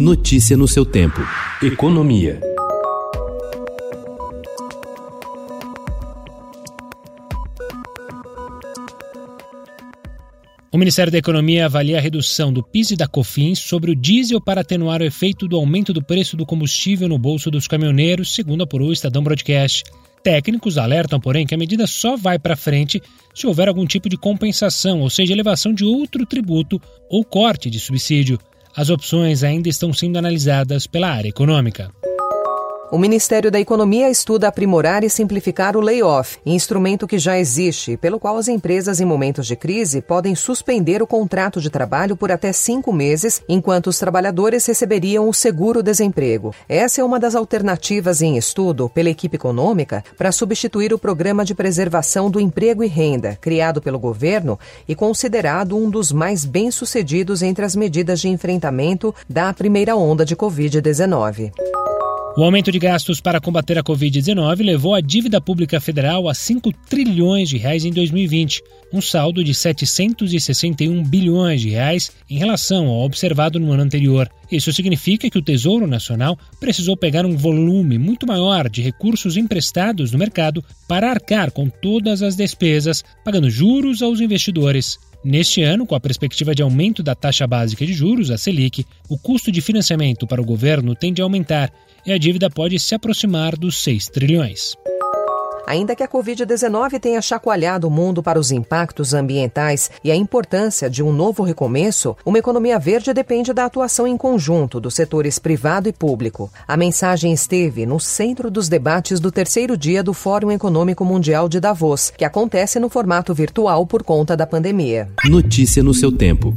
Notícia no seu tempo. Economia. O Ministério da Economia avalia a redução do PIS e da COFINS sobre o diesel para atenuar o efeito do aumento do preço do combustível no bolso dos caminhoneiros, segundo apurou o Estadão Broadcast. Técnicos alertam, porém, que a medida só vai para frente se houver algum tipo de compensação, ou seja, elevação de outro tributo ou corte de subsídio. As opções ainda estão sendo analisadas pela área econômica. O Ministério da Economia estuda aprimorar e simplificar o layoff, instrumento que já existe, pelo qual as empresas em momentos de crise podem suspender o contrato de trabalho por até cinco meses, enquanto os trabalhadores receberiam o seguro-desemprego. Essa é uma das alternativas em estudo pela equipe econômica para substituir o Programa de Preservação do Emprego e Renda, criado pelo governo e considerado um dos mais bem-sucedidos entre as medidas de enfrentamento da primeira onda de Covid-19. O aumento de gastos para combater a Covid-19 levou a dívida pública federal a 5 trilhões de reais em 2020, um saldo de 761 bilhões de reais em relação ao observado no ano anterior. Isso significa que o Tesouro Nacional precisou pegar um volume muito maior de recursos emprestados no mercado para arcar com todas as despesas, pagando juros aos investidores. Neste ano, com a perspectiva de aumento da taxa básica de juros, a Selic, o custo de financiamento para o governo tende a aumentar e a dívida pode se aproximar dos 6 trilhões. Ainda que a Covid-19 tenha chacoalhado o mundo para os impactos ambientais e a importância de um novo recomeço, uma economia verde depende da atuação em conjunto dos setores privado e público. A mensagem esteve no centro dos debates do terceiro dia do Fórum Econômico Mundial de Davos, que acontece no formato virtual por conta da pandemia. Notícia no seu tempo.